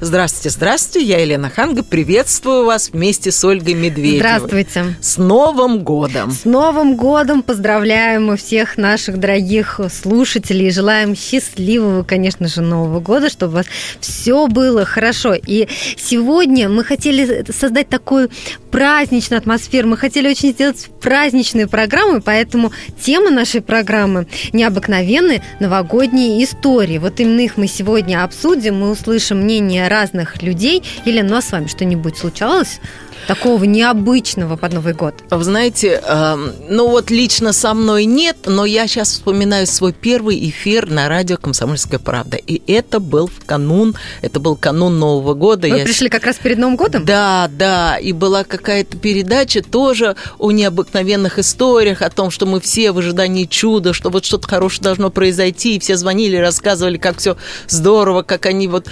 Здравствуйте, здравствуйте, я Елена Ханга, приветствую вас вместе с Ольгой Медведевой. Здравствуйте. С Новым годом! С Новым годом поздравляем мы всех наших дорогих слушателей, желаем счастливого, конечно же, Нового года, чтобы у вас все было хорошо. И сегодня мы хотели создать такую праздничную атмосферу, мы хотели очень сделать праздничную программу, поэтому тема нашей программы необыкновенные новогодние истории. Вот именно их мы сегодня обсудим, мы услышим мнение разных людей. Елена, ну а с вами что-нибудь случалось? Такого необычного под Новый год? Вы знаете, э, ну вот лично со мной нет, но я сейчас вспоминаю свой первый эфир на радио «Комсомольская правда». И это был в канун, это был канун Нового года. Вы я... пришли как раз перед Новым годом? Да, да, и была какая-то передача тоже о необыкновенных историях, о том, что мы все в ожидании чуда, что вот что-то хорошее должно произойти, и все звонили, рассказывали, как все здорово, как они вот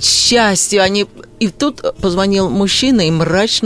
счастье, они и тут позвонил мужчина и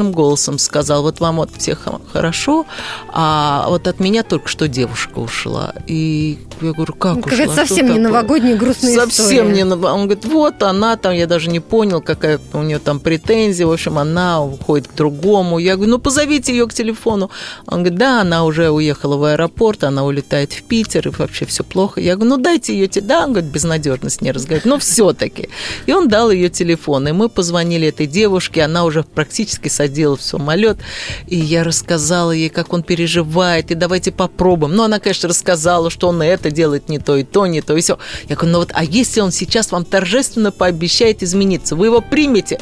мрачным голосом сказал, вот вам вот всех хорошо, а вот от меня только что девушка ушла. И я говорю, как ну, ушла? Это совсем не новогодняя грустная совсем история. не Он говорит, вот она там, я даже не понял, какая у нее там претензия. В общем, она уходит к другому. Я говорю, ну позовите ее к телефону. Он говорит, да, она уже уехала в аэропорт, она улетает в Питер, и вообще все плохо. Я говорю, ну дайте ее, да, он говорит, безнадежно с ней разговаривать. Но все-таки. И он дал ее телефон, и мы позвонили этой девушке, она уже практически садилась в самолет, и я рассказала ей, как он переживает, и давайте попробуем. Ну, она, конечно, рассказала, что он это делает не то, и то, не то, и все. Я говорю, ну вот, а если он сейчас вам торжественно пообещает измениться, вы его примете?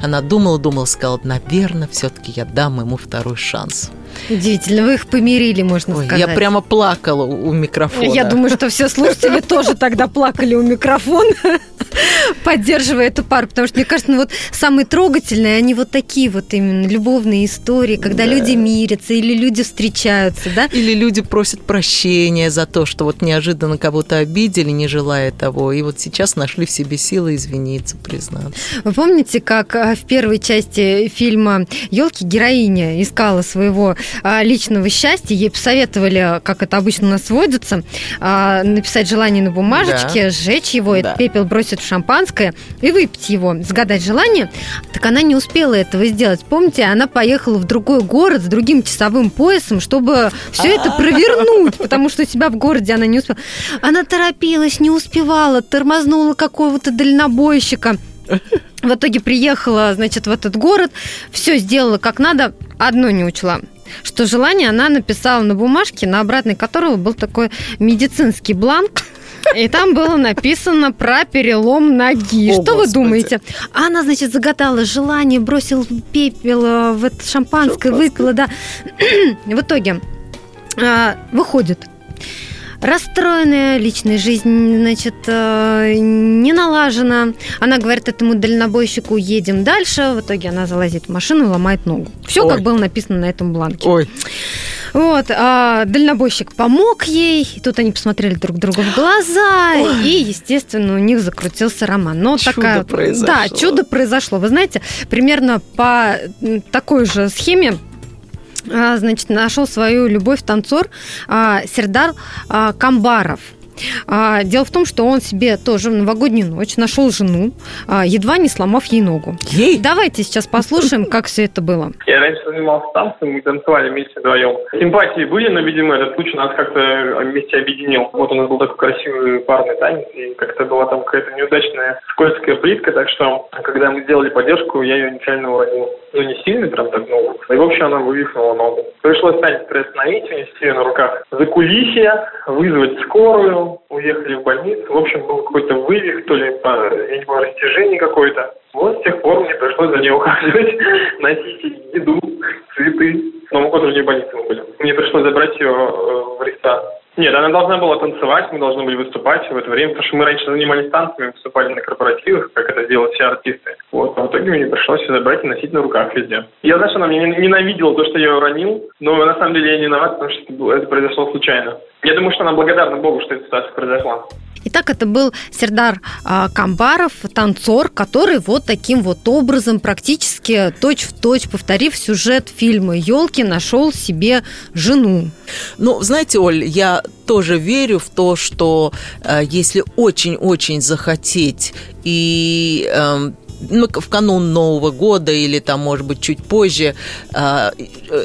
Она думала, думала, сказала, наверное, все-таки я дам ему второй шанс. Удивительно, вы их помирили, можно Ой, сказать. Я прямо плакала у микрофона. Я думаю, что все слушатели тоже тогда плакали у микрофона, поддерживая эту пару, потому что, мне кажется, ну вот самые трогательные, они вот такие вот именно любовные истории, когда люди мирятся или люди встречаются, да? Или люди просят прощения за то, что вот неожиданно кого-то обидели, не желая того, и вот сейчас нашли в себе силы извиниться, признаться. Вы помните, как а, в первой части фильма «Елки» героиня искала своего личного счастья, ей посоветовали, как это обычно у нас сводится, а, написать желание на бумажечке, да. сжечь его, да. этот пепел бросить в шампанское и выпить его, загадать желание. Так она не успела этого сделать. Помните, она поехала в другой город с другим часовым поясом, чтобы все это провернуть, потому что у себя в городе она не успела. Она торопилась, не успевала, тормознула какого-то дальнобойщика. В итоге приехала, значит, в этот город, все сделала как надо, одно не учла что желание она написала на бумажке, на обратной которого был такой медицинский бланк, и там было написано про перелом ноги. О, Что Господи. вы думаете? Она, значит, загадала желание, бросил пепел э, в это шампанское, выпила, да. В итоге а, выходит расстроенная, личная жизнь, значит, э, не налажена. Она говорит этому дальнобойщику, едем дальше. В итоге она залазит в машину и ломает ногу. Все, как было написано на этом бланке. Ой. Вот, а дальнобойщик помог ей, и тут они посмотрели друг другу в глаза, Ой. и, естественно, у них закрутился роман. Но чудо такая, произошло. Да, чудо произошло. Вы знаете, примерно по такой же схеме значит, нашел свою любовь танцор а, Сердар а, Камбаров. А, дело в том, что он себе тоже в новогоднюю ночь нашел жену, а, едва не сломав ей ногу. Ей? Давайте сейчас послушаем, как все это было. Я раньше занимался танцем, мы танцевали вместе вдвоем. Симпатии были, но, видимо, этот случай нас как-то вместе объединил. Вот у нас был такой красивый парный танец, и как-то была там какая-то неудачная скользкая плитка, так что, когда мы сделали поддержку, я ее нечаянно уронил. Ну, не сильно, прям так, ну, и, в общем, она вывихнула ногу. Пришлось станет приостановить, унести ее на руках за кулисья, вызвать скорую, уехали в больницу. В общем, был какой-то вывих, то ли, по, я не помню, растяжение какое-то. Вот с тех пор мне пришлось за ней ухаживать, носить еду, цветы. С Новым годом в больнице мы были. Мне пришлось забрать ее э, в ресторан Нет, она должна была танцевать, мы должны были выступать в это время, потому что мы раньше занимались танцами, выступали на корпоративах, как это делают все артисты. Вот, а в итоге мне пришлось ее забрать и носить на руках везде. Я знаю, что она меня ненавидела то, что я ее уронил, но на самом деле я не виноват, потому что это произошло случайно. Я думаю, что она благодарна Богу, что эта ситуация произошла. Итак, это был Сердар а, Камбаров, танцор, который вот таким вот образом, практически точь-в-точь повторив сюжет фильма «Елки», нашел себе жену. Ну, знаете, Оль, я тоже верю в то, что э, если очень-очень захотеть и э, ну, в канун Нового года или там, может быть, чуть позже, э,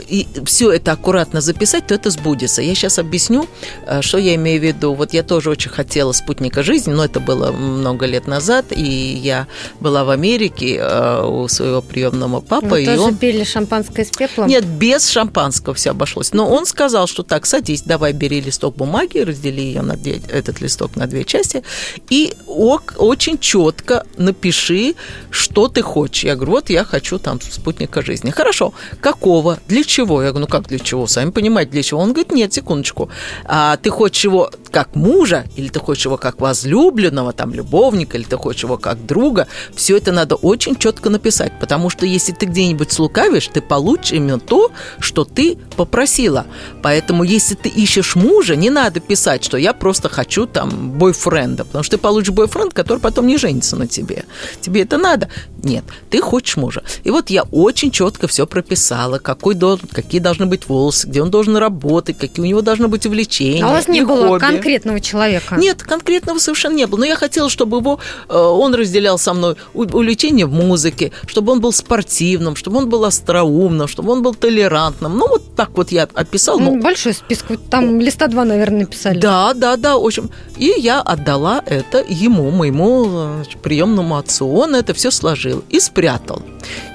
и все это аккуратно записать, то это сбудется. Я сейчас объясню, э, что я имею в виду. Вот я тоже очень хотела спутника жизни, но это было много лет назад, и я была в Америке э, у своего приемного папы. Вы и тоже он... пили шампанское с пеплом? Нет, без шампанского все обошлось. Но он сказал, что так, садись, давай бери листок бумаги, раздели ее на две, этот листок на две части, и ок, очень четко напиши, что ты хочешь. Я говорю, вот я хочу там спутника жизни. Хорошо, какого, для чего? Я говорю, ну как для чего? Сами понимаете, для чего? Он говорит, нет, секундочку. А ты хочешь его как мужа, или ты хочешь его как возлюбленного, там, любовника, или ты хочешь его как друга? Все это надо очень четко написать, потому что если ты где-нибудь слукавишь, ты получишь именно то, что ты попросила. Поэтому, если ты ищешь мужа, не надо писать, что я просто хочу там бойфренда, потому что ты получишь бойфренд, который потом не женится на тебе. Тебе это надо? Нет, ты хочешь мужа. И вот я очень четко все прописала, какой должен, какие должны быть волосы, где он должен работать, какие у него должны быть увлечения. А у вас не было хобби. конкретного человека? Нет, конкретного совершенно не было. Но я хотела, чтобы его, э, он разделял со мной увлечение в музыке, чтобы он был спортивным, чтобы он был остроумным, чтобы он был толерантным. Ну, вот так вот я описала. Ну, Ну, большой список. Там листа два, наверное, написали. да, да, да, в общем. И я отдала это ему, моему э, приемному отцу. Он это все сложил и спрятал.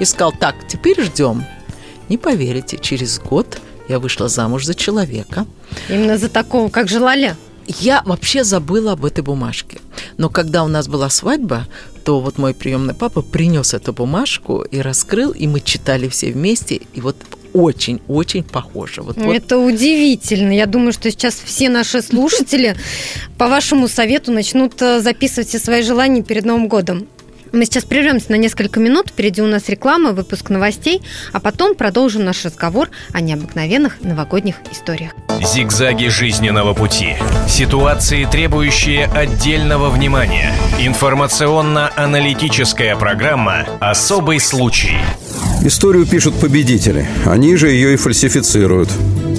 И сказал, так, теперь ждем. Не поверите, через год я вышла замуж за человека, Именно за такого, как желали. я вообще забыла об этой бумажке. Но когда у нас была свадьба, то вот мой приемный папа принес эту бумажку и раскрыл, и мы читали все вместе, и вот очень-очень похоже. Вот, Ну, вот Это удивительно. Я думаю, что сейчас все наши слушатели по вашему совету начнут э, записывать все свои желания перед Новым годом. Мы сейчас прервемся на несколько минут, впереди у нас реклама, выпуск новостей, а потом продолжим наш разговор о необыкновенных новогодних историях. Зигзаги жизненного пути. Ситуации, требующие отдельного внимания. Информационно-аналитическая программа «Особый случай». Историю пишут победители. Они же ее и фальсифицируют.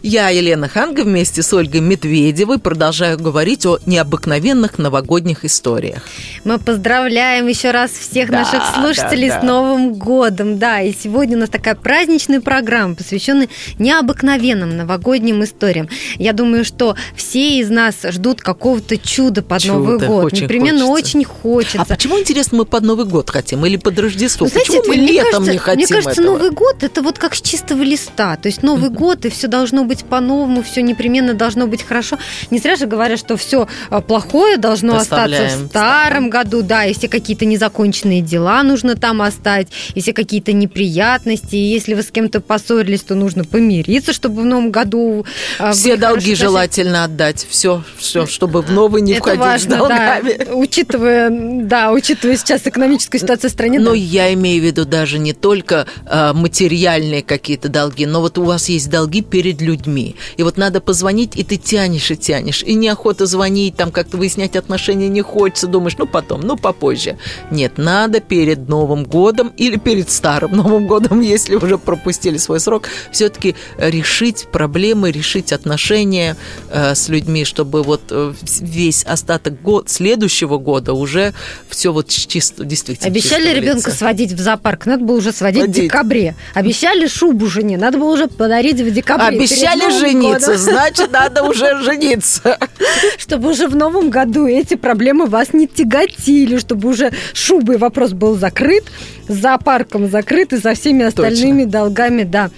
Я, Елена Ханга, вместе с Ольгой Медведевой продолжаю говорить о необыкновенных новогодних историях. Мы поздравляем еще раз всех Да, наших слушателей да, с да. Новым годом. Да, и сегодня у нас такая праздничная программа, посвященная необыкновенным новогодним историям. Я думаю, что все из нас ждут какого-то чуда под Чудо, Новый год. очень Непременно хочется. очень хочется. А почему, интересно, мы под Новый год хотим или под Рождество? Ну, знаете, почему мы летом кажется, не хотим Мне кажется, этого? Новый год это вот как с чистого листа. То есть Новый год, и все должно быть по-новому, все непременно должно быть хорошо. Не зря же говорят, что все плохое должно остаться в старом году, да, и все какие-то незаконченные дела нужно там оставить, и все какие-то неприятности, и если вы с кем-то поссорились, то нужно помириться, чтобы в новом году а, Все долги желательно отдать. Все, все, чтобы в новый не Это входить важно, с долгами. да, учитывая, да, учитывая сейчас экономическую ситуацию в стране. Но да. я имею в виду даже не только э, материальные какие-то долги, но вот у вас есть долги перед людьми. Людьми. И вот надо позвонить, и ты тянешь и тянешь. И неохота звонить, там как-то выяснять отношения не хочется. Думаешь, ну потом, ну попозже. Нет, надо перед Новым годом или перед Старым Новым годом, если уже пропустили свой срок, все-таки решить проблемы, решить отношения э, с людьми, чтобы вот э, весь остаток год, следующего года уже все вот чисто, действительно Обещали чисто в ребенка лице. сводить в зоопарк, надо было уже сводить в Водить. декабре. Обещали шубу жене, надо было уже подарить в декабре. перед Обещали Новым жениться, годом. значит, надо уже жениться. Чтобы уже в новом году эти проблемы вас не тяготили, чтобы уже шубой вопрос был закрыт, с зоопарком закрыт и со всеми остальными долгами, да.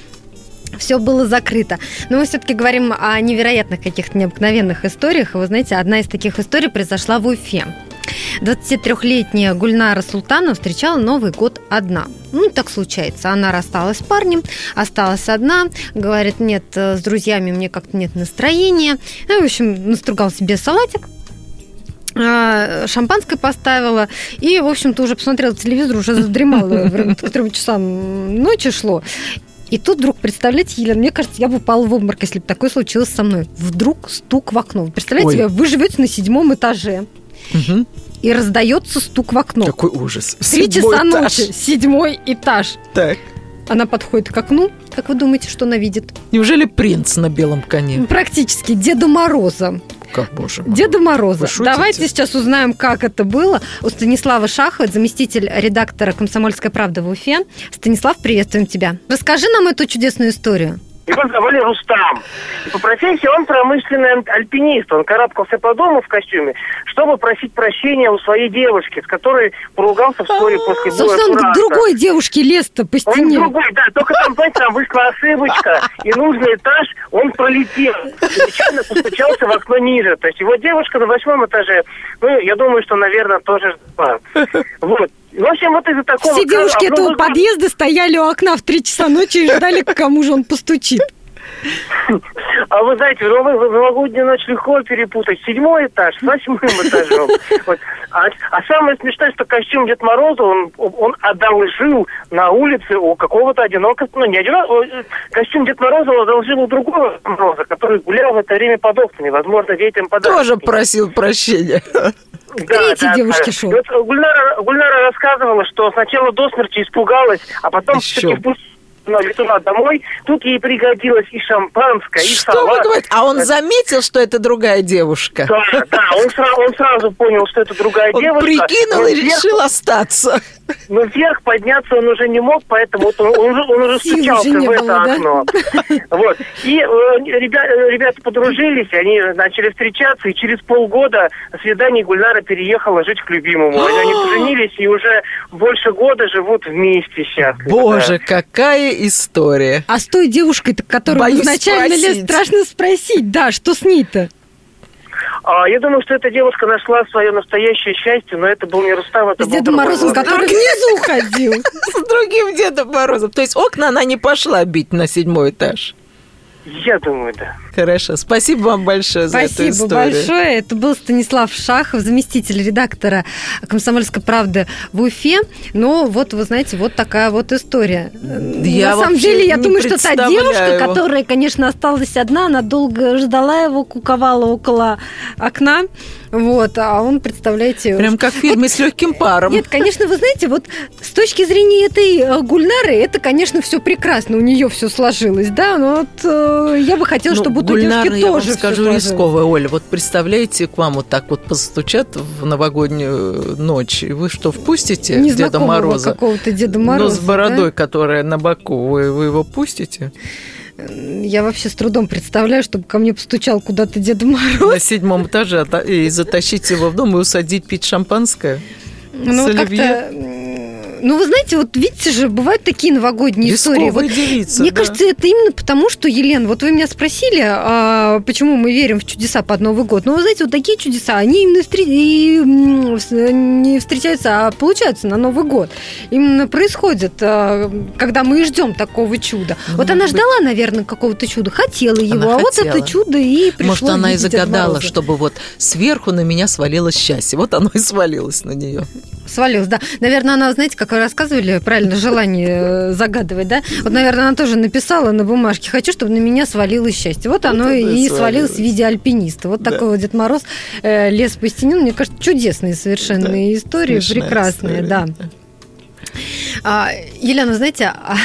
Все было закрыто. Но мы все-таки говорим о невероятных каких-то необыкновенных историях. И вы знаете, одна из таких историй произошла в Уфе. 23-летняя Гульнара Султанова встречала Новый год одна. Ну, так случается. Она рассталась с парнем, осталась одна. Говорит, нет, э, с друзьями мне как-то нет настроения. Ну, в общем, настругала себе салатик, а, шампанское поставила и, в общем-то, уже посмотрела телевизор, уже задремала, к трем часам ночи шло. И тут вдруг, представляете, Елена, мне кажется, я бы упала в обморок, если бы такое случилось со мной. Вдруг стук в окно. Представляете Ой. вы живете на седьмом этаже, Мгм. и раздается стук в окно. Какой ужас. Три часа этаж. ночи, седьмой этаж. Так. Она подходит к окну. Как вы думаете, что она видит? Неужели принц на белом коне? Практически Деда Мороза. Как боже мой. Деда Мороза. Давайте сейчас узнаем, как это было. У Станислава Шахова, заместитель редактора «Комсомольской правды» в Уфе. Станислав, приветствуем тебя. Расскажи нам эту чудесную историю. Его звали Рустам. И по профессии он промышленный альп- альпинист. Он карабкался по дому в костюме, чтобы просить прощения у своей девушки, с которой поругался вскоре после боя Собственно, он к другой девушке лез-то по Он стене. другой, да, только там, знаете, там вышла ошибочка, и нужный этаж он пролетел. И нечаянно постучался в окно ниже. То есть его девушка на восьмом этаже, ну, я думаю, что, наверное, тоже ждала. Вот. В общем, вот из-за такого... Все девушки этого подъезда стояли у окна в три часа ночи и ждали, к кому же он постучит. А вы знаете, в новогоднюю ночь легко перепутать седьмой этаж с восьмым этажом. Вот. А, а самое смешное, что костюм Дед Мороза он, он одолжил на улице у какого-то одинокого... Ну, не одинокого... Костюм Дед Мороза он одолжил у другого Мороза, который гулял в это время под окнами. Возможно, детям подарки. Тоже просил прощения. Третьей да, девушке да. шел. Вот Гульнара, Гульнара рассказывала, что сначала до смерти испугалась, а потом Еще. все-таки летуна домой. Тут ей пригодилось и шампанское, и Что салат. вы говорите? А он заметил, что это другая девушка? Да, да, он, сра- он сразу понял, что это другая Он девушка. прикинул и вверх- решил остаться. Но вверх подняться он уже не мог, поэтому вот он, он уже, он уже стучался уже в это было, да? окно. Вот. И э, ребя- э, ребята подружились, они начали встречаться, и через полгода свидание Гульнара переехала жить к любимому. Они, поженились и уже больше года живут вместе счастливо. Боже, какая история. А с той девушкой, которую Боюсь изначально спросить. страшно спросить. Да, что с ней-то? А, я думаю, что эта девушка нашла свое настоящее счастье, но это был не Рустам, это С был Дедом Морозом, который внизу ходил. С другим Дедом Морозом. То есть окна она не пошла бить на седьмой этаж. Я думаю, да. Хорошо. Спасибо вам большое за эту Спасибо историю. большое. Это был Станислав Шахов, заместитель редактора «Комсомольской правды» в Уфе. Но вот, вы знаете, вот такая вот история. я На самом деле, я думаю, что та девушка, которая, конечно, осталась одна, она долго ждала его, куковала около окна. Вот, а он, представляете... Прям как в фильме с легким паром. Нет, конечно, вы знаете, вот с точки зрения этой э, Гульнары, это, конечно, все прекрасно, у нее все сложилось, да, но вот э, я бы хотела, Ну, чтобы той Гульнара, девушки я вам тоже скажу рисковая, Оля. Вот представляете, к вам вот так вот постучат в новогоднюю ночь, и вы что, впустите Деда Мороза? какого-то Деда Ну, Мороза. с бородой, которая на боку, вы, вы его пустите? да? Я вообще с трудом представляю, чтобы ко мне постучал куда-то Деда Мороз. На седьмом этаже а и затащить его в дом и усадить пить шампанское? Ну, вот как-то... Ну, вы знаете, вот видите же, бывают такие новогодние истории. Рисковая Вот девица, Мне да. кажется, это именно потому, что, Елена, вот вы меня спросили, а, почему мы верим в чудеса под Новый год. Ну, вы знаете, вот такие чудеса, они именно встр- и, не встречаются, а получаются на Новый год. Именно происходит, а, когда мы и ждем такого чуда. Ну, вот она быть. ждала, наверное, какого-то чуда, хотела его, Она а вот хотела. это чудо и пришло Может, она и загадала, чтобы вот сверху на меня свалилось счастье. Вот оно и свалилось на нее. Свалилась, да. Наверное, она, знаете, как как рассказывали, правильно, желание э, загадывать, да? Вот, наверное, она тоже написала на бумажке, хочу, чтобы на меня свалилось счастье. Вот, вот оно и свалилось в виде альпиниста. Вот да. такой вот Дед Мороз э, лес по стене. Мне кажется, чудесные совершенно да. истории, Смешная прекрасные, история. да. А, Елена, знаете, а,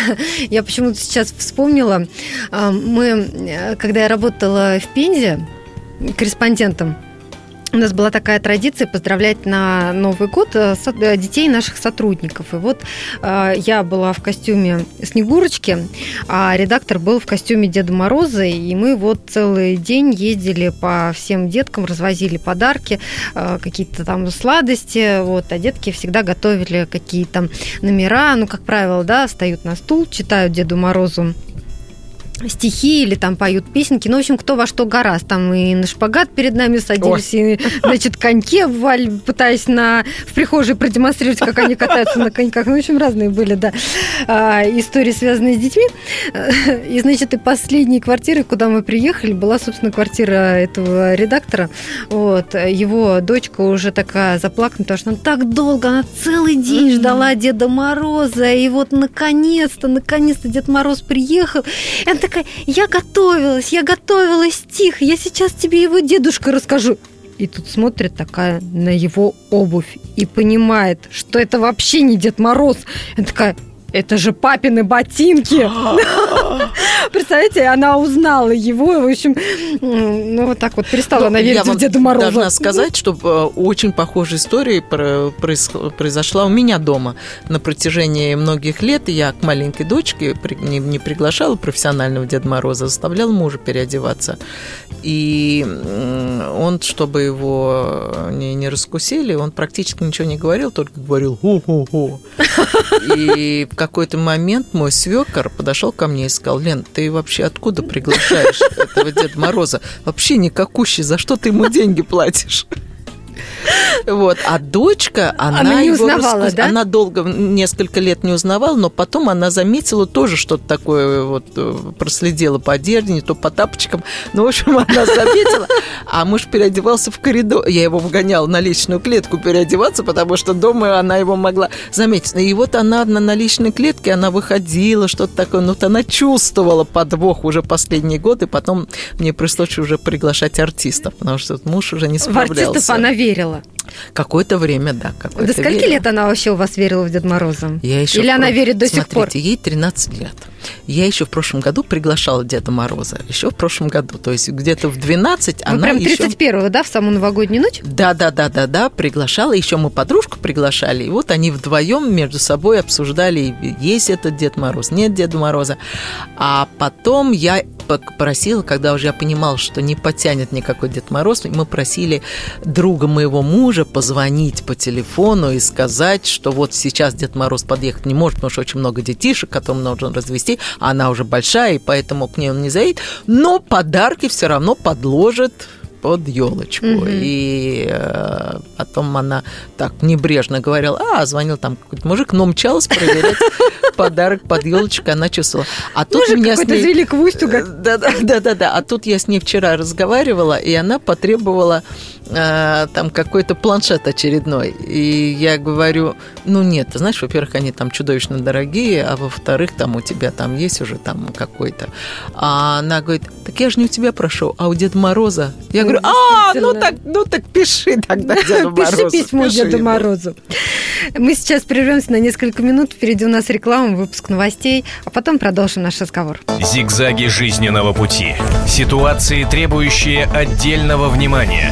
я почему-то сейчас вспомнила, а, мы, э, когда я работала в Пензе корреспондентом, у нас была такая традиция поздравлять на Новый год э, э, детей наших сотрудников. И вот э, я была в костюме Снегурочки, а редактор был в костюме Деда Мороза, и мы вот целый день ездили по всем деткам, развозили подарки, какие-то там сладости, вот, а детки всегда готовили какие-то номера, ну, как правило, да, встают на стул, читают Деду Морозу стихи или там поют песенки. Ну, в общем, кто во что гораст. Там и на шпагат перед нами садились, Ой. и, значит, коньки валь, пытаясь на, в прихожей продемонстрировать, как они катаются на коньках. Ну, в общем, разные были, да, а, истории, связанные с детьми. И, значит, и последней квартиры, куда мы приехали, была, собственно, квартира этого редактора. Вот. Его дочка уже такая заплакана, потому что она так долго, она целый день ждала Деда Мороза, и вот наконец-то, наконец-то Дед Мороз приехал. Она такая, я готовилась, я готовила стих, я сейчас тебе его дедушка расскажу. И тут смотрит такая на его обувь и понимает, что это вообще не Дед Мороз. Она такая, это же папины ботинки. Представляете, она узнала его, в общем, ну вот так вот перестала она верить в Деда Мороза. должна сказать, что э, очень похожая история произошла у меня дома на протяжении многих лет. Я к маленькой дочке не приглашала профессионального Деда Мороза, заставляла мужа переодеваться. И он, чтобы его не, не раскусили, он практически ничего не говорил, только говорил «ху-ху-ху». И в какой-то момент мой свекор подошел ко мне и сказал, Лен, ты вообще откуда приглашаешь этого Деда Мороза? Вообще никакущий, за что ты ему деньги платишь? Вот. А дочка, она, она не узнавала, раскус... да? Она долго, несколько лет не узнавала, но потом она заметила тоже что-то такое, вот э, проследила по одежде, то по тапочкам. Ну, в общем, она заметила. А муж переодевался в коридор. Я его вгоняла на личную клетку переодеваться, потому что дома она его могла заметить. И вот она на, на личной клетке, она выходила, что-то такое. Ну, вот она чувствовала подвох уже последние годы. Потом мне пришлось уже приглашать артистов, потому что муж уже не справлялся. В артистов она верила? Какое-то время, да. Какое-то До скольки верила. лет она вообще у вас верила в Деда Мороза? Я еще Или она верит до Смотрите, сих пор? ей 13 лет. Я еще в прошлом году приглашала Деда Мороза. Еще в прошлом году. То есть где-то в 12 Вы она прям еще... 31-го, да, в самую новогоднюю ночь? Да, да, да, да, да, приглашала. Еще мы подружку приглашали. И вот они вдвоем между собой обсуждали, есть этот Дед Мороз, нет Деда Мороза. А потом я попросила, когда уже я понимала, что не потянет никакой Дед Мороз, мы просили друга моего мужа позвонить по телефону и сказать, что вот сейчас Дед Мороз подъехать не может, потому что очень много детишек, которым нужно развести, а она уже большая, и поэтому к ней он не заедет, но подарки все равно подложит под елочку. Угу. И э, потом она так небрежно говорила, а, звонил там какой-то мужик, но мчалась проверять подарок под елочкой, она чувствовала. А тут Мужик меня с ней... звели к Вустюга. Да, да, да, да, да. А тут я с ней вчера разговаривала, и она потребовала э, там какой-то планшет очередной. И я говорю, ну нет, ты знаешь, во-первых, они там чудовищно дорогие, а во-вторых, там у тебя там есть уже там какой-то. А она говорит, так я же не у тебя прошу, а у Деда Мороза. Я говорю, а, ну так, ну так пиши тогда Деду Морозу. Пиши письмо Деду Морозу. Мы сейчас прервемся на несколько минут, впереди у нас реклама, выпуск новостей, а потом продолжим наш разговор. Зигзаги жизненного пути. Ситуации, требующие отдельного внимания.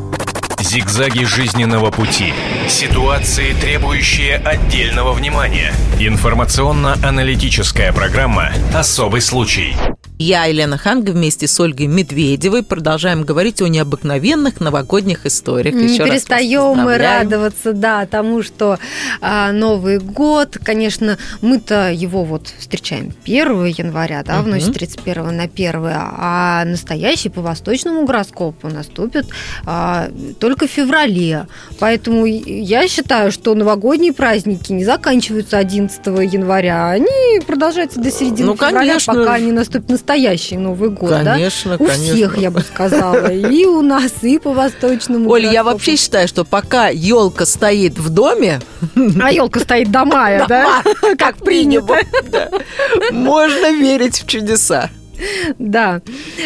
Зигзаги жизненного пути. Ситуации, требующие отдельного внимания. Информационно-аналитическая программа «Особый случай». Я, Елена Ханга, вместе с Ольгой Медведевой продолжаем говорить о необыкновенных новогодних историях. Не Еще перестаем мы радоваться, да, тому, что а, Новый год, конечно, мы-то его вот встречаем 1 января, да, в ночь с Мгм. 31 на 1, а настоящий по восточному гороскопу наступит а, только в феврале. Поэтому я считаю, что новогодние праздники не заканчиваются 11 января, они продолжаются до середины Ну, февраля, конечно. пока не наступит настоящий Новый год, да? Конечно, У конечно. всех, я бы сказала, и у нас, и по восточному Оль, я вообще считаю, что пока елка стоит в доме, А елка стоит до мая, да? Как принято. да, можно верить в чудеса. Да.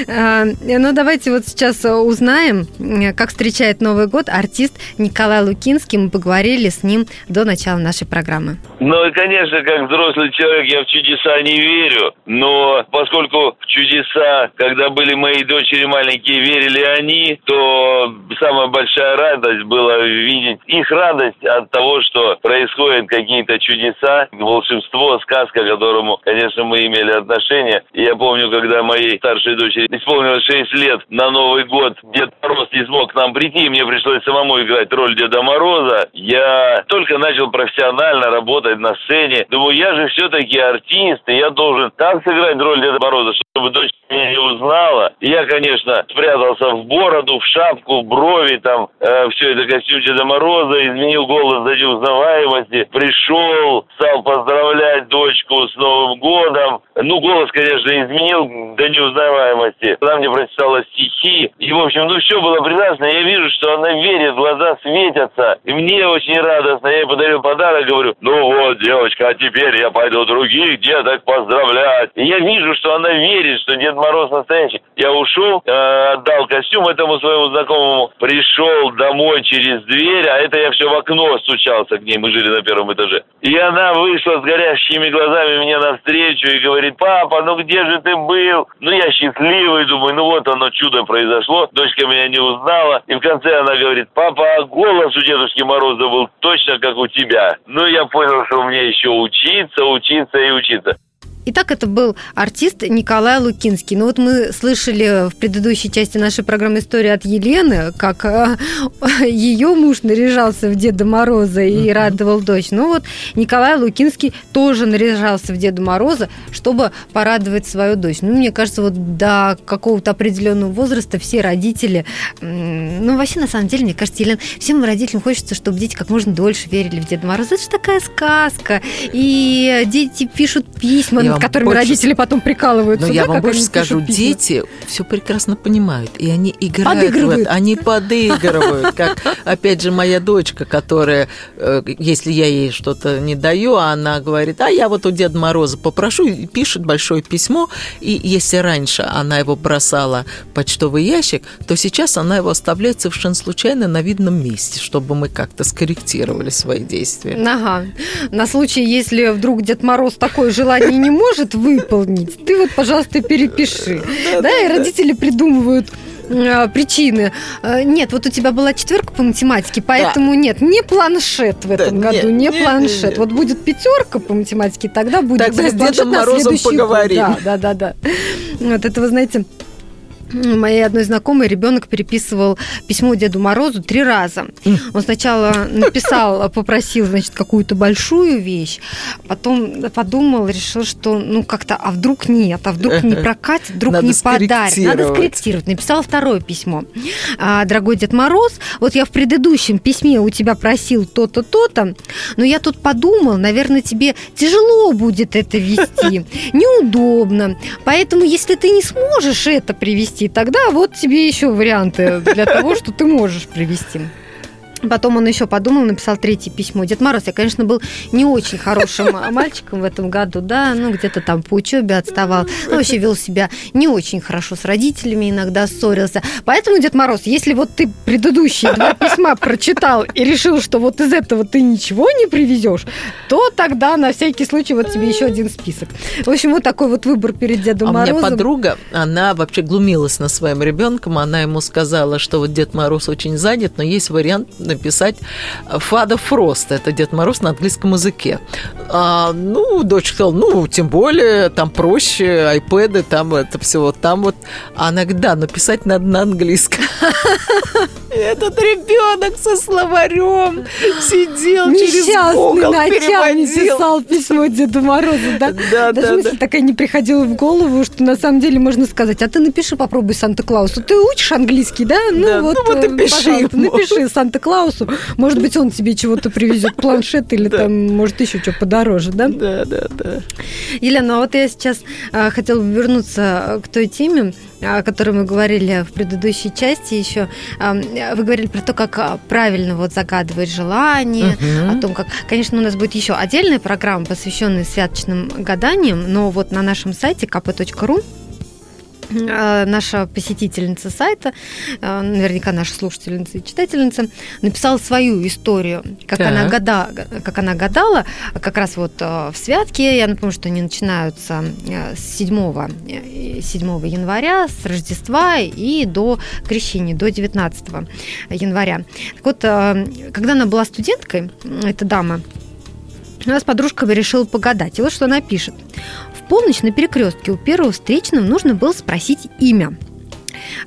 А, Ну, давайте вот сейчас узнаем, э, как встречает Новый год артист Николай Лукинский. Мы поговорили с ним до начала нашей программы. Ну и, конечно, как взрослый человек я в чудеса не верю, но поскольку в чудеса, когда были мои дочери маленькие, верили они, то самая большая радость была видеть их радость от того, что происходят какие-то чудеса, волшебство, сказка, к которому, конечно, мы имели отношение. И я помню, когда моей старшей дочери исполнилось 6 лет на Новый год, Дед Мороз не смог к нам прийти, и мне пришлось самому играть роль Деда Мороза. Я только начал профессионально работать на сцене. Думаю, я же все-таки артист, и я должен так сыграть роль Деда Мороза, чтобы дочь меня не узнала. И я, конечно, спрятался в бороду, в шапку, в брови, там, все это костюм Деда Мороза, изменил голос до неузнаваемости, пришел, стал поздравлять дочку с Новым годом. Ну, голос, конечно, изменил до неузнаваемости. Она мне прочитала стихи. И, в общем, ну, все было прекрасно. Я вижу, что она верит, глаза светятся. И мне очень радостно. Я ей подарил подарок, говорю, ну вот, девочка, а теперь я пойду других деток поздравлять. И я вижу, что она верит, что Дед Мороз настоящий. Я ушел, э, отдал костюм этому своему знакомому, пришел домой через дверь, а это я все в окно стучался к ней, мы жили на первом этаже. И она вышла с горящими глазами мне навстречу и говорит, папа, ну где же ты был? Ну я счастливый, думаю, ну вот оно чудо произошло, дочка меня не узнала. И в конце она говорит, папа, а голос у Дедушки Мороза был точно как у тебя. Ну я понял, что мне еще учиться, учиться и учиться. Итак, это был артист Николай Лукинский. Ну вот мы слышали в предыдущей части нашей программы историю от Елены, как э, ее муж наряжался в Деда Мороза и радовал дочь. Ну вот Николай Лукинский тоже наряжался в Деда Мороза, чтобы порадовать свою дочь. Ну, мне кажется, вот до какого-то определенного возраста все родители, ну, вообще, на самом деле, мне кажется, Елена, всем родителям хочется, чтобы дети как можно дольше верили в Деда Мороза. Это же такая сказка. И дети пишут письма, Я над которыми больше- родители потом прикалываются. Но да, я вам больше скажу, дети все прекрасно понимают, и они играют Подыгрывают. они подыгрывают. Как, опять же, моя дочка, которая, э, если я ей что-то не даю, она говорит, а я вот у Деда Мороза попрошу, и пишет большое письмо, и если раньше она его бросала в почтовый ящик, то сейчас она его оставляет совершенно случайно на видном месте, чтобы мы как-то скорректировали свои действия. Ага. На случай, если вдруг Дед Мороз такое желание не может выполнить, ты вот, пожалуйста, перепиши. Да, и родители придумывают э, причины. Э, Нет, вот у тебя была четверка по математике, поэтому нет, не планшет в этом Да, году, нет, не нет, планшет. нет. Вот будет пятерка по математике, тогда будет Тогда с Дедом на Морозом следующий год. поговорим. Да, да, да, да. Вот это вы знаете. Моей одной знакомой ребенок переписывал письмо Деду Морозу три раза. Он сначала написал, попросил, значит, какую-то большую вещь, потом подумал, решил, что, ну, как-то, а вдруг нет, а вдруг не прокатит, вдруг Надо не подарит. Надо скорректировать. Написал второе письмо. А, Дорогой Дед Мороз, вот я в предыдущем письме у тебя просил то-то, то-то, но я тут подумал, наверное, тебе тяжело будет это вести, неудобно. Поэтому, если ты не сможешь это привести, тогда вот тебе еще варианты для того, что ты можешь привести. Потом он еще подумал, написал третье письмо. Дед Мороз, я, конечно, был не очень хорошим мальчиком в этом году, да, ну, где-то там по учебе отставал, ну, вообще вел себя не очень хорошо с родителями, иногда ссорился. Поэтому, Дед Мороз, если вот ты предыдущие два письма прочитал и решил, что вот из этого ты ничего не привезешь, то тогда на всякий случай вот тебе еще один список. В общем, вот такой вот выбор перед Дедом А у Морозом. меня подруга, она вообще глумилась над своим ребенком, она ему сказала, что вот Дед Мороз очень занят, но есть вариант написать Фада Фрост. Это Дед Мороз на английском языке. А, ну, дочь сказала, ну, тем более, там проще, айпэды, там это все вот там вот. А она говорит, да, но писать надо на английском. Этот ребенок со словарем сидел через Google, ночами писал письмо Деду Морозу, да? Да, Даже да, мысль да. такая не приходила в голову, что на самом деле можно сказать, а ты напиши, попробуй Санта-Клаусу. Ты учишь английский, да? Ну Да, вот, ну вот и э, пиши пожалуйста, ему. напиши Санта-Клаусу. Может быть, он тебе чего-то привезет, планшет или там, может, еще что подороже, да? Да, да, да. Елена, а вот я сейчас а, хотела бы вернуться к той теме, о которой мы говорили в предыдущей части еще. А, Вы говорили про то, как а, правильно вот загадывать желание, о том, как, конечно, у нас будет еще отдельная программа, посвященная святочным гаданиям, но вот на нашем сайте kp.ru наша посетительница сайта, э, наверняка наша слушательница и читательница, написала свою историю, как Так. она, гада, как она гадала, как раз вот э, в святке, я напомню, что они начинаются э, с 7, э, 7 января, с Рождества и до крещения, до 19 января. Так вот, э, когда она была студенткой, эта дама, у нас подружка решила погадать. И вот что она пишет. Полночь на перекрестке у первого встречного нужно было спросить имя.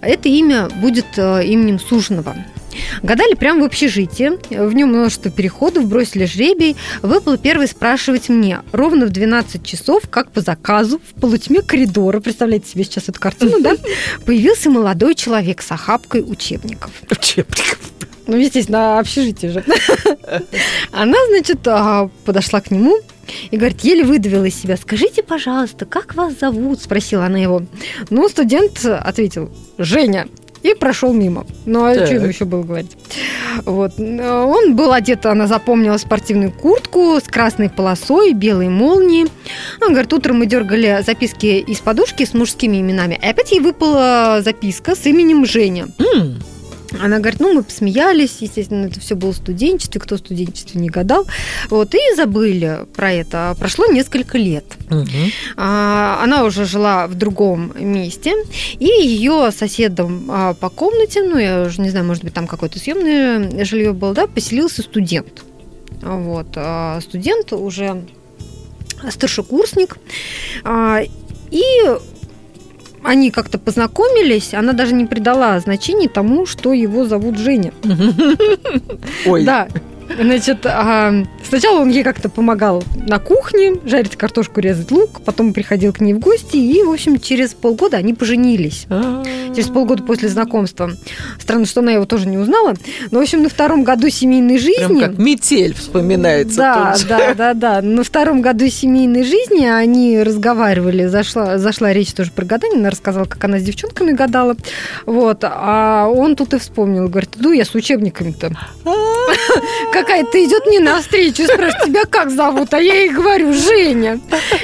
Это имя будет э, именем суженого. Гадали прямо в общежитии. В нем множество переходов, бросили жребий. Выпало первый спрашивать мне. Ровно в 12 часов, как по заказу, в полутьме коридора, представляете себе сейчас эту картину, да? Появился молодой человек с охапкой учебников. Учебников. Ну, естественно, общежитие же. Она, значит, а, подошла к нему и говорит, еле выдавила из себя. Скажите, пожалуйста, как вас зовут? Спросила она его. Ну, студент ответил, Женя. И прошел мимо. Ну, а Так. что ему еще было говорить? Вот. Он был одет, она запомнила, спортивную куртку с красной полосой, белой молнией. Он говорит, утром мы дергали записки из подушки с мужскими именами. И опять ей выпала записка с именем Женя. Она говорит, ну, мы посмеялись, естественно, это все было в студенчестве, кто в студенчестве не гадал. Вот, и забыли про это. Прошло несколько лет. мгм. А, Она уже жила в другом месте, и ее соседом а, по комнате, ну, я уже не знаю, может быть, там какое-то съемное жилье было, да, поселился студент. Вот, а, студент уже старшекурсник. А, И они как-то познакомились, она даже не придала значения тому, что его зовут Женя. Ой, Да. Значит, а, сначала он ей как-то помогал на кухне, жарить картошку, резать лук, потом приходил к ней в гости, и, в общем, через полгода они поженились. А, Через полгода после знакомства. Странно, что она его тоже не узнала. Но, в общем, на втором году семейной жизни... Прям как метель вспоминается. Да, да, да, да. На втором году семейной жизни они разговаривали, зашла, зашла речь тоже про гадание, она рассказала, как она с девчонками гадала. Вот. А он тут и вспомнил, говорит, иду я с учебниками-то. Какая-то идет мне навстречу спрашивает, тебя как зовут? А я ей говорю, Женя.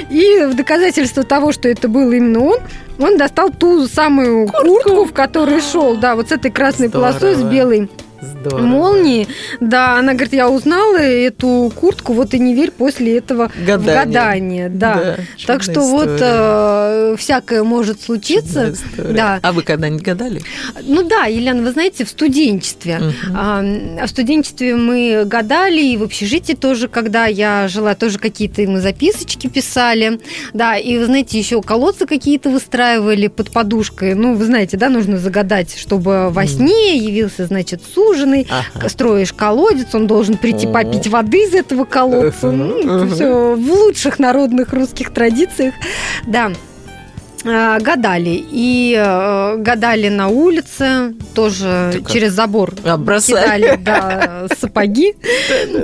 И в доказательство того, что это был именно он, он достал ту самую куртку, в которой шел, да, вот с этой красной Здорово. полосой, с белой Здорово. молнии. Да, она говорит, я узнала эту куртку, вот и не верь после этого в Гадание. Да. Да, так что вот история. э, всякое может случиться. Да. А вы когда-нибудь гадали? Ну да, Елена, вы знаете, в студенчестве. А, в студенчестве мы гадали, и в общежитии тоже, когда я жила, тоже какие-то мы записочки писали. Да, и вы знаете, еще колодцы какие-то выстраивали под подушкой. Ну, вы знаете, да, нужно загадать, чтобы во сне явился, значит, суженый. Ага. Строишь колодец, он должен прийти попить воды из этого колодца. Ну, все в лучших народных русских традициях. Да. А, Гадали. И э, гадали на улице, тоже Ты как? через забор А, бросали. да, сапоги.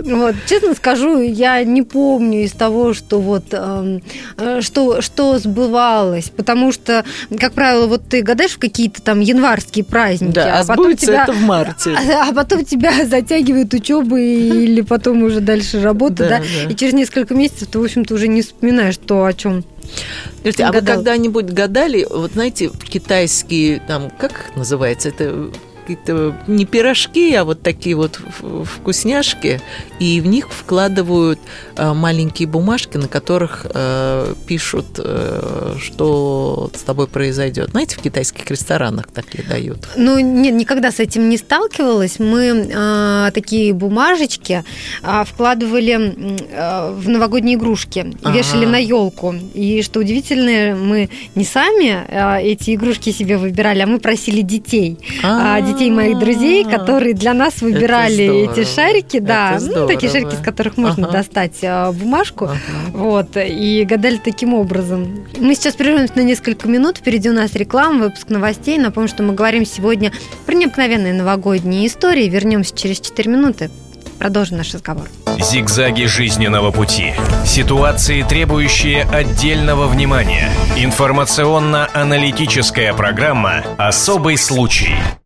Вот, честно скажу, я не помню из того, что вот эм, э, что, что сбывалось, потому что, как правило, вот ты гадаешь в какие-то там январские праздники, Да, а потом сбудется тебя это в марте. а а потом тебя затягивает учеба или потом уже дальше работа, Да, да, да. и через несколько месяцев ты, в общем-то, уже не вспоминаешь то, о чем. Подождите, а вы гадал. когда-нибудь гадали, вот знаете, китайские, там, как называется это, какие-то не пирожки, а вот такие вот вкусняшки, и в них вкладывают э, маленькие бумажки, на которых э, пишут, э, что с тобой произойдет. Знаете, в китайских ресторанах такие дают. Ну, нет, никогда с этим не сталкивалась. Мы э, такие бумажечки э, вкладывали э, в новогодние игрушки и вешали на елку. И что удивительно, мы не сами э, эти игрушки себе выбирали, а мы просили детей. А, детей моих друзей, которые для нас выбирали эти шарики, да, ну, такие шарики, из которых можно достать э, бумажку, вот, и гадали таким образом. Мы сейчас прервемся на несколько минут, впереди у нас реклама, выпуск новостей. Напомню, что мы говорим сегодня про необыкновенные новогодние истории. Вернемся через 4 минуты. Продолжим наш разговор. Зигзаги жизненного пути. Ситуации, требующие отдельного внимания. Информационно-аналитическая программа «Особый случай».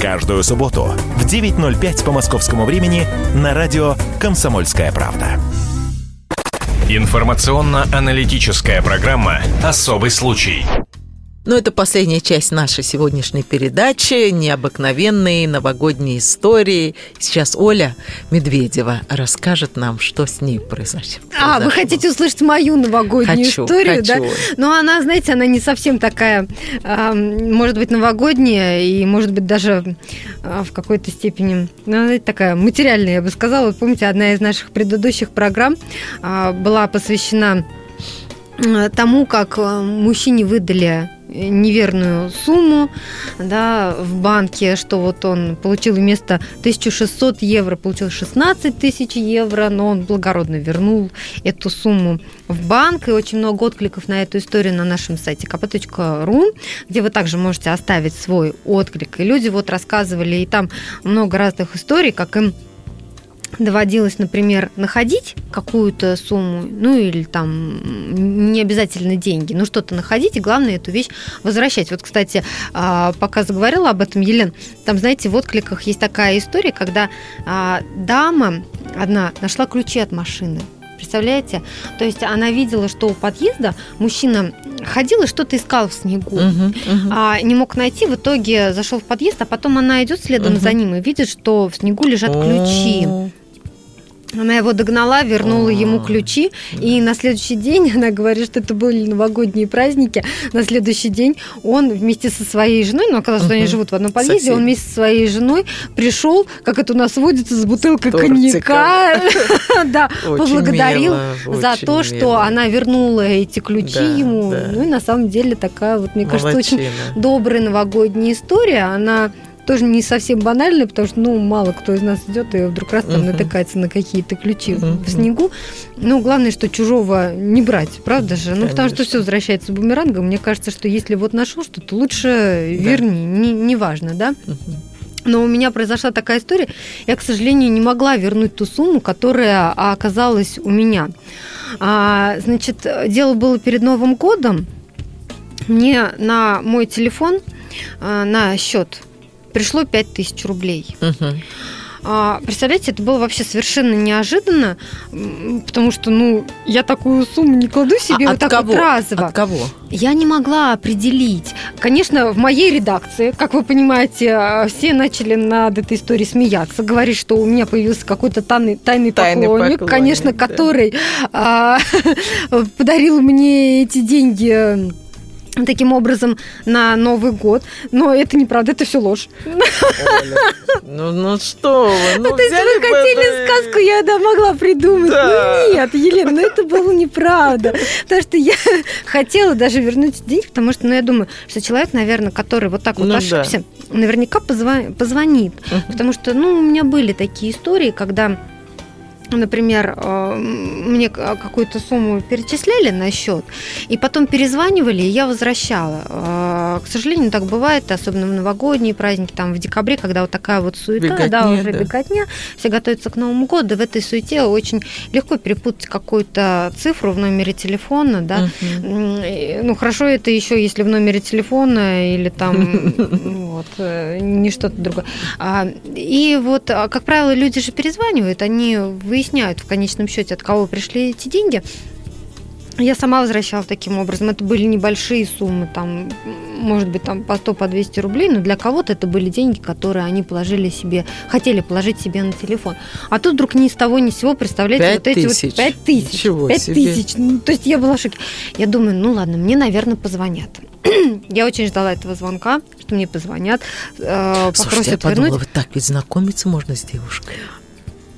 Каждую субботу в 9.05 по московскому времени на радио «Комсомольская правда». Информационно-аналитическая программа «Особый случай». Ну, это последняя часть нашей сегодняшней передачи. Необыкновенные новогодние истории. Сейчас Оля Медведева расскажет нам, что с ней произошло. А, вы хотите услышать мою новогоднюю хочу, историю, хочу. да? Но она, знаете, она не совсем такая, э, может быть, новогодняя и, может быть, даже э, в какой-то степени, ну, знаете, такая материальная, я бы сказала. Вот помните, одна из наших предыдущих программ э, была посвящена тому, как мужчине выдали неверную сумму да, в банке, что вот он получил вместо 1600 евро, получил 16 тысяч евро, но он благородно вернул эту сумму в банк. И очень много откликов на эту историю на нашем сайте kp.ru, где вы также можете оставить свой отклик. И люди вот рассказывали, и там много разных историй, как им доводилось, например, находить какую-то сумму, ну или там не обязательно деньги, но что-то находить, и главное эту вещь возвращать. Вот, кстати, а, пока заговорила об этом Елен, там, знаете, в откликах есть такая история, когда а, дама одна нашла ключи от машины. Представляете? То есть она видела, что у подъезда мужчина ходил и что-то искал в снегу. Uh-huh, uh-huh. А, не мог найти, в итоге зашел в подъезд, а потом она идет следом uh-huh. за ним и видит, что в снегу лежат ключи. Она его догнала, вернула ему ключи, и на следующий день, она говорит, что это были новогодние праздники, на следующий день он вместе со своей женой, ну, оказалось, что они живут в одном подъезде, он вместе со своей женой пришел, как это у нас водится, с бутылкой коньяка, да, поблагодарил за то, что она вернула эти ключи ему. Ну, и на самом деле такая вот, мне кажется, очень добрая новогодняя история, она тоже не совсем банальный, потому что, ну, мало кто из нас идет и вдруг раз там uh-huh. натыкается на какие-то ключи uh-huh. в снегу. Но главное, что чужого не брать, правда же? Ну, потому что все возвращается бумерангом. Мне кажется, что если вот нашел что-то, лучше да. верни, не, не важно, да? Uh-huh. Но у меня произошла такая история. Я, к сожалению, не могла вернуть ту сумму, которая оказалась у меня. А, значит, дело было перед Новым годом. Мне на мой телефон, а, на счет пришло 5000 рублей. Угу. А, представляете, это было вообще совершенно неожиданно, потому что, ну, я такую сумму не кладу себе а вот так кого? вот разово. От кого? Я не могла определить. Конечно, в моей редакции, как вы понимаете, а, все начали над этой историей смеяться, говорить, что у меня появился какой-то тайный, тайный, тайный поклонник, поклонник, конечно, да. который а, подарил мне эти деньги таким образом на Новый год. Но это неправда, это все ложь. ну, ну что вы, ну, ну То есть вы хотели сказку, я да, могла придумать. Да. Ну нет, Елена, ну это было неправда. Потому что я хотела даже вернуть деньги, потому что, ну я думаю, что человек, наверное, который вот так вот ну, ошибся, да. наверняка позвонит. Потому что, ну, у меня были такие истории, когда например, э, мне какую-то сумму перечисляли на счет, и потом перезванивали, и я возвращала. Э, к сожалению, так бывает, особенно в новогодние праздники, там в декабре, когда вот такая вот суета, Беготня, да, уже да. беготня, все готовятся к Новому году, в этой суете очень легко перепутать какую-то цифру в номере телефона, да. И, Ну, хорошо это еще, если в номере телефона или там вот, э, не что-то другое. А, И вот, а, как правило, люди же перезванивают, они выясняют в конечном счете, от кого пришли эти деньги. Я сама возвращала таким образом. Это были небольшие суммы, там, может быть, там по 100, по 200 рублей, но для кого-то это были деньги, которые они положили себе, хотели положить себе на телефон. А тут вдруг ни с того ни с сего, представляете, Пять вот эти тысяч. вот 5 тысяч. Ничего 5 себе. тысяч. Ну, то есть я была в шоке. Я думаю, ну ладно, мне, наверное, позвонят. Я очень ждала этого звонка, что мне позвонят, э, Слушайте, я подумала, вернуть. вот так ведь знакомиться можно с девушкой.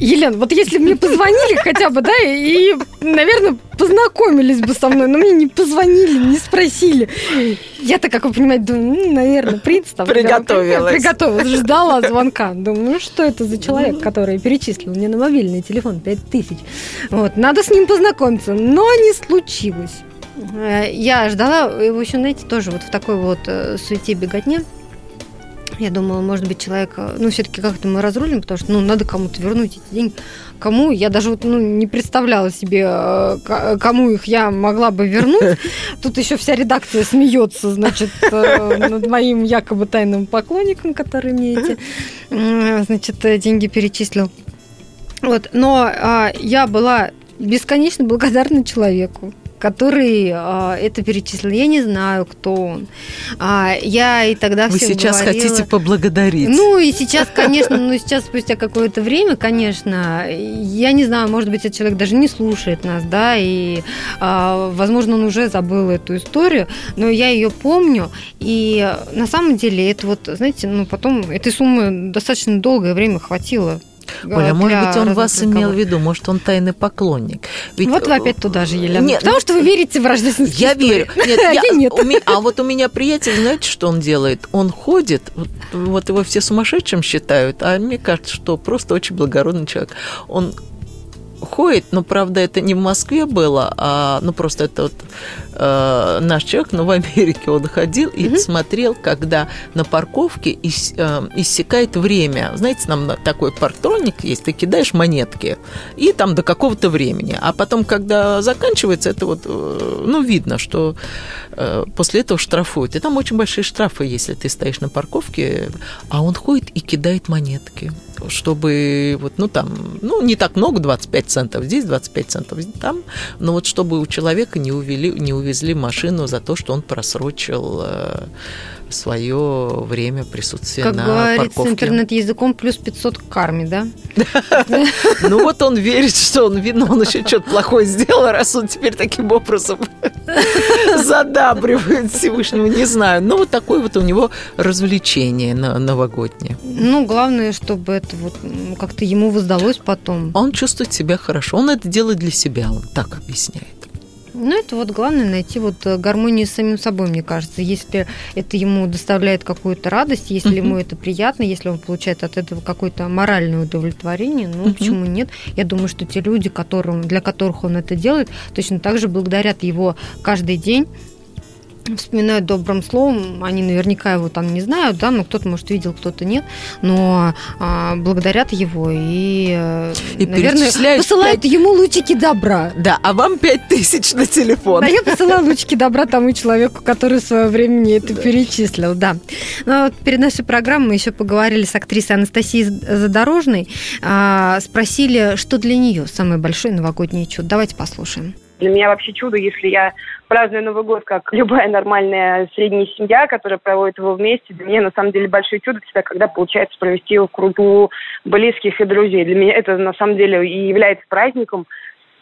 Елена, вот если бы мне позвонили хотя бы, да, и, наверное, познакомились бы со мной, но мне не позвонили, не спросили. Я-то, как вы понимаете, думаю, ну, наверное, принц там. Приготовилась. Приготовилась, ждала звонка. Думаю, ну что это за человек, который перечислил мне на мобильный телефон 5000. Вот, надо с ним познакомиться, но не случилось. Э, Я ждала, его еще, знаете, тоже вот в такой вот э, суете беготне. Я думала, может быть, человек, э, ну, все-таки как-то мы разрулим, потому что, ну, надо кому-то вернуть эти деньги. Кому? Я даже вот, ну, не представляла себе, э, к- кому их я могла бы вернуть. Тут еще вся редакция смеется, значит, э, над моим якобы тайным поклонником, который мне эти, значит, э, деньги перечислил. Вот, но а, я была бесконечно благодарна человеку, который а, это перечислил. Я не знаю, кто он. А, я и тогда Вы сейчас говорила- хотите поблагодарить. ну и сейчас, конечно, ну сейчас спустя какое-то время, конечно, я не знаю, может быть, этот человек даже не слушает нас, да, и, а, возможно, он уже забыл эту историю, но я ее помню, и на самом деле это вот, знаете, ну потом этой суммы достаточно долгое время хватило. Оля, а, может быть, он вас имел в виду, может, он тайный поклонник. Ведь, Вот вы э, опять туда же, Елена. Нет, Потому что вы верите в рождественские Я истории. верю. Нет, я- я нет. у меня- а вот у меня приятель, знаете, что он делает? Он ходит, вот, вот его все сумасшедшим считают, а мне кажется, что просто очень благородный человек. Он ходит, но правда это не в Москве было, а ну просто это вот э, наш человек, но в Америке он ходил и смотрел, когда на парковке ис- э, иссякает время. Знаете, нам на- такой парктроник есть, ты кидаешь монетки и там до какого-то времени, а потом, когда заканчивается, это вот э, ну видно, что э, после этого штрафуют. И там очень большие штрафы, если ты стоишь на парковке, а он ходит и кидает монетки чтобы вот, ну там, ну не так много, 25 центов здесь, 25 центов там, но вот чтобы у человека не увели, не увезли машину за то, что он просрочил э, свое время присутствия Как на говорится парковке. интернет-языком, плюс 500 к карме, да? Ну вот он верит, что он вино, он еще что-то плохое сделал, раз он теперь таким образом задабривает Всевышнего, не знаю. Ну вот такое вот у него развлечение новогоднее. Ну, главное, чтобы это вот как-то ему воздалось потом. Он чувствует себя хорошо, он это делает для себя, он так объясняет. Ну, это вот главное найти вот э, гармонию с самим собой, мне кажется. Если это ему доставляет какую-то радость, если Мгм. ему это приятно, если он получает от этого какое-то моральное удовлетворение, ну, Мгм. почему нет? Я думаю, что те люди, которым, для которых он это делает, точно так же благодарят его каждый день, вспоминают добрым словом, они наверняка его там не знают, да, но кто-то, может, видел, кто-то нет, но а, благодарят его и, э, И наверное, посылают ему лучики добра. Да, а вам пять тысяч на телефон. Да, я посылаю лучики добра тому человеку, который в свое время мне это перечислил, да. Но вот перед нашей программой мы еще поговорили с актрисой Анастасией Задорожной, а, спросили, что для нее самое большое новогоднее чудо. Давайте послушаем. Для меня вообще чудо, если я праздную Новый год, как любая нормальная средняя семья, которая проводит его вместе. Для меня, на самом деле, большое чудо всегда, когда получается провести его в кругу близких и друзей. Для меня это, на самом деле, и является праздником.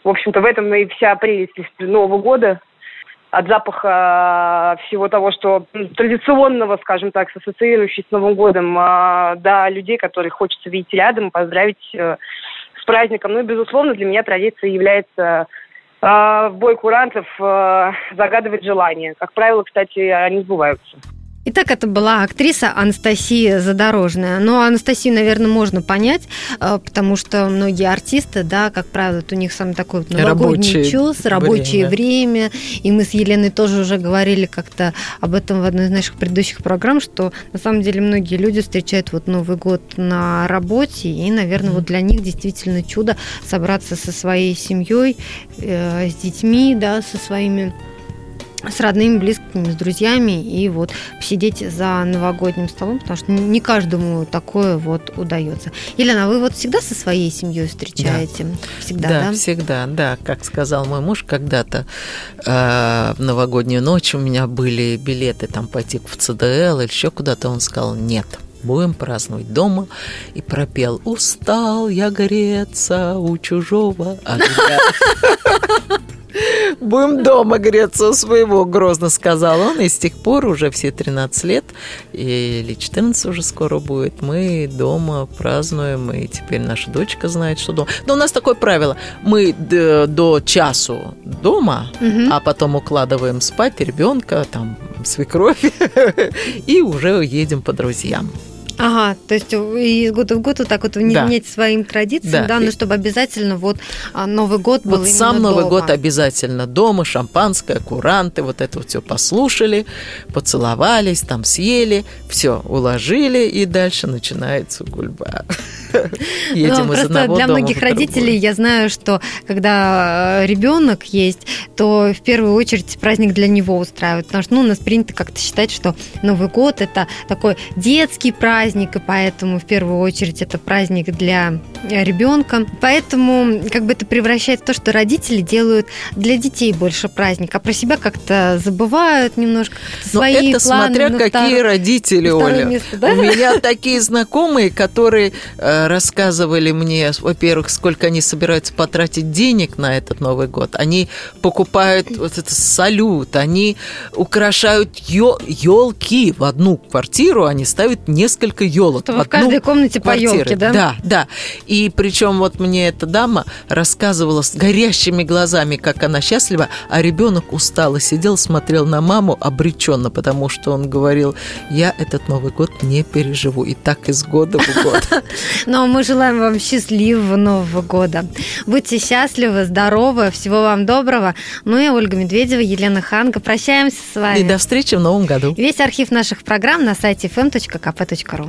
В общем-то, в этом и вся прелесть Нового года. От запаха всего того, что традиционного, скажем так, ассоциирующий с Новым годом, а, до людей, которых хочется видеть рядом, поздравить э, с праздником. Ну и, безусловно, для меня традицией является в бой курантов э, загадывать желания. Как правило, кстати, они сбываются. Итак, это была актриса Анастасия Задорожная. Но Анастасию, наверное, можно понять, э, потому что многие артисты, да, как правило, у них самый такой вот новогодний рабочее рабочее время. время. И мы с Еленой тоже уже говорили как-то об этом в одной из наших предыдущих программ, что на самом деле многие люди встречают вот Новый год на работе, и, наверное, mm-hmm. вот для них действительно чудо собраться со своей семьей, э, с детьми, да, со своими с родными, близкими, с друзьями и вот посидеть за новогодним столом, потому что не каждому такое вот удается. Елена, вы вот всегда со своей семьей встречаете? Да. Всегда, да? Да, всегда, да. Как сказал мой муж когда-то, э, в новогоднюю ночь у меня были билеты там пойти в ЦДЛ или еще куда-то. Он сказал, нет, будем праздновать дома. И пропел «Устал я гореться у чужого огня». Будем дома греться у своего, грозно сказал он. И с тех пор уже все 13 лет, или 14 уже скоро будет, мы дома празднуем, и теперь наша дочка знает, что дома. Но у нас такое правило. Мы до часу дома, угу. а потом укладываем спать ребенка, там, свекровь, и уже едем по друзьям. Ага, то есть из года в год вот так вот не да. менять своим традициям, да, да но ну, чтобы обязательно вот а, Новый год был Вот сам Новый дома. год обязательно дома, шампанское, куранты, вот это вот все послушали, поцеловались, там съели, все уложили, и дальше начинается гульба. Едем ну, из одного для многих родителей я знаю, что когда э, ребенок есть, то в первую очередь праздник для него устраивают, потому что ну, у нас принято как-то считать, что Новый год это такой детский праздник, и поэтому в первую очередь это праздник для э, ребенка. Поэтому как бы это превращает в то, что родители делают для детей больше праздник, а про себя как-то забывают немножко Но свои это планы смотря какие второе, родители, Оля. Место, да? У меня такие знакомые, которые э, рассказывали мне, во-первых, сколько они собираются потратить денег на этот Новый год. Они покупают вот это салют, они украшают елки в одну квартиру, они ставят несколько елок. в, в каждой комнате квартиры. по елке, да? Да, да. И причем вот мне эта дама рассказывала с горящими глазами, как она счастлива, а ребенок устал сидел, смотрел на маму обреченно, потому что он говорил, я этот Новый год не переживу. И так из года в год. Но мы желаем вам счастливого Нового года. Будьте счастливы, здоровы, всего вам доброго. Ну и Ольга Медведева, Елена Ханга. Прощаемся с вами. И до встречи в новом году. Весь архив наших программ на сайте fm.kp.ru.